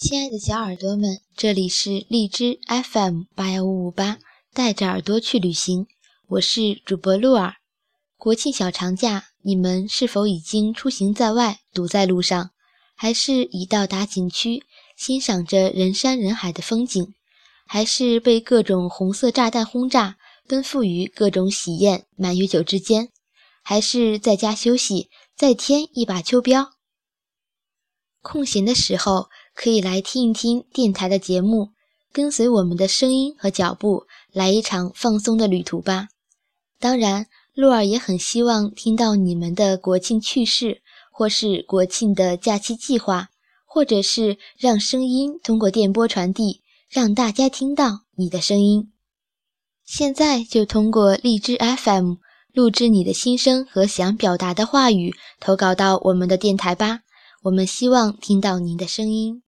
亲爱的小耳朵们，这里是荔枝 FM 八幺五五八，带着耳朵去旅行，我是主播露儿。国庆小长假，你们是否已经出行在外，堵在路上，还是已到达景区，欣赏着人山人海的风景，还是被各种红色炸弹轰炸，奔赴于各种喜宴满月酒之间，还是在家休息，再添一把秋膘？空闲的时候。可以来听一听电台的节目，跟随我们的声音和脚步，来一场放松的旅途吧。当然，露儿也很希望听到你们的国庆趣事，或是国庆的假期计划，或者是让声音通过电波传递，让大家听到你的声音。现在就通过荔枝 FM 录制你的心声和想表达的话语，投稿到我们的电台吧。我们希望听到您的声音。